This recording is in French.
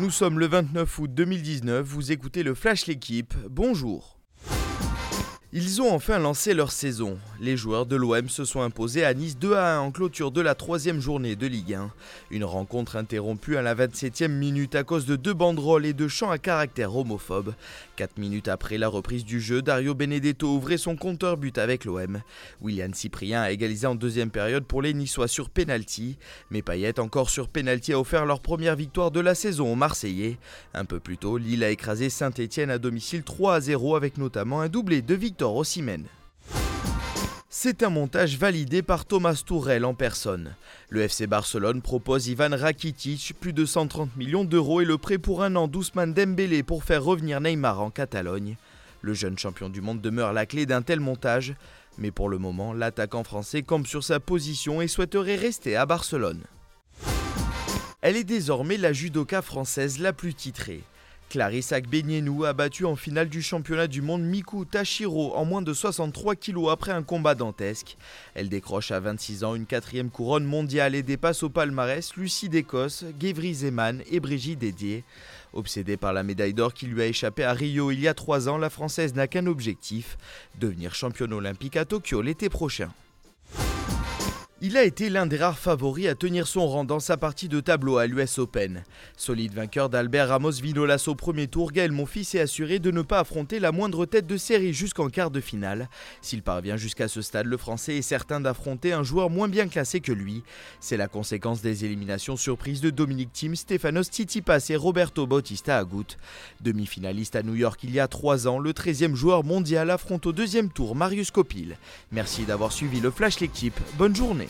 Nous sommes le 29 août 2019, vous écoutez le Flash L'équipe, bonjour. Ils ont enfin lancé leur saison. Les joueurs de l'OM se sont imposés à Nice 2 à 1 en clôture de la troisième journée de Ligue 1. Une rencontre interrompue à la 27e minute à cause de deux banderoles et de chants à caractère homophobe. Quatre minutes après la reprise du jeu, Dario Benedetto ouvrait son compteur but avec l'OM. William Cyprien a égalisé en deuxième période pour les Niçois sur penalty, mais Payet encore sur penalty a offert leur première victoire de la saison aux Marseillais. Un peu plus tôt, Lille a écrasé Saint-Étienne à domicile 3 à 0 avec notamment un doublé de victoire c'est un montage validé par Thomas Tourel en personne. Le FC Barcelone propose Ivan Rakitic, plus de 130 millions d'euros et le prêt pour un an d'Ousmane Dembélé pour faire revenir Neymar en Catalogne. Le jeune champion du monde demeure la clé d'un tel montage, mais pour le moment, l'attaquant français campe sur sa position et souhaiterait rester à Barcelone. Elle est désormais la judoka française la plus titrée. Clarisse Agbenienou a battu en finale du championnat du monde Miku Tashiro en moins de 63 kg après un combat dantesque. Elle décroche à 26 ans une quatrième couronne mondiale et dépasse au palmarès Lucie d'Écosse, Gevry Zeman et Brigitte Dédier. Obsédée par la médaille d'or qui lui a échappé à Rio il y a trois ans, la Française n'a qu'un objectif, devenir championne olympique à Tokyo l'été prochain. Il a été l'un des rares favoris à tenir son rang dans sa partie de tableau à l'US Open. Solide vainqueur d'Albert Ramos Vinolas au premier tour, Gaël Monfils est assuré de ne pas affronter la moindre tête de série jusqu'en quart de finale. S'il parvient jusqu'à ce stade, le Français est certain d'affronter un joueur moins bien classé que lui. C'est la conséquence des éliminations surprises de Dominique Thiem, Stefanos Tsitsipas et Roberto Bautista Agut. Demi-finaliste à New York il y a trois ans, le 13e joueur mondial affronte au deuxième tour Marius Copil. Merci d'avoir suivi le Flash l'équipe. Bonne journée.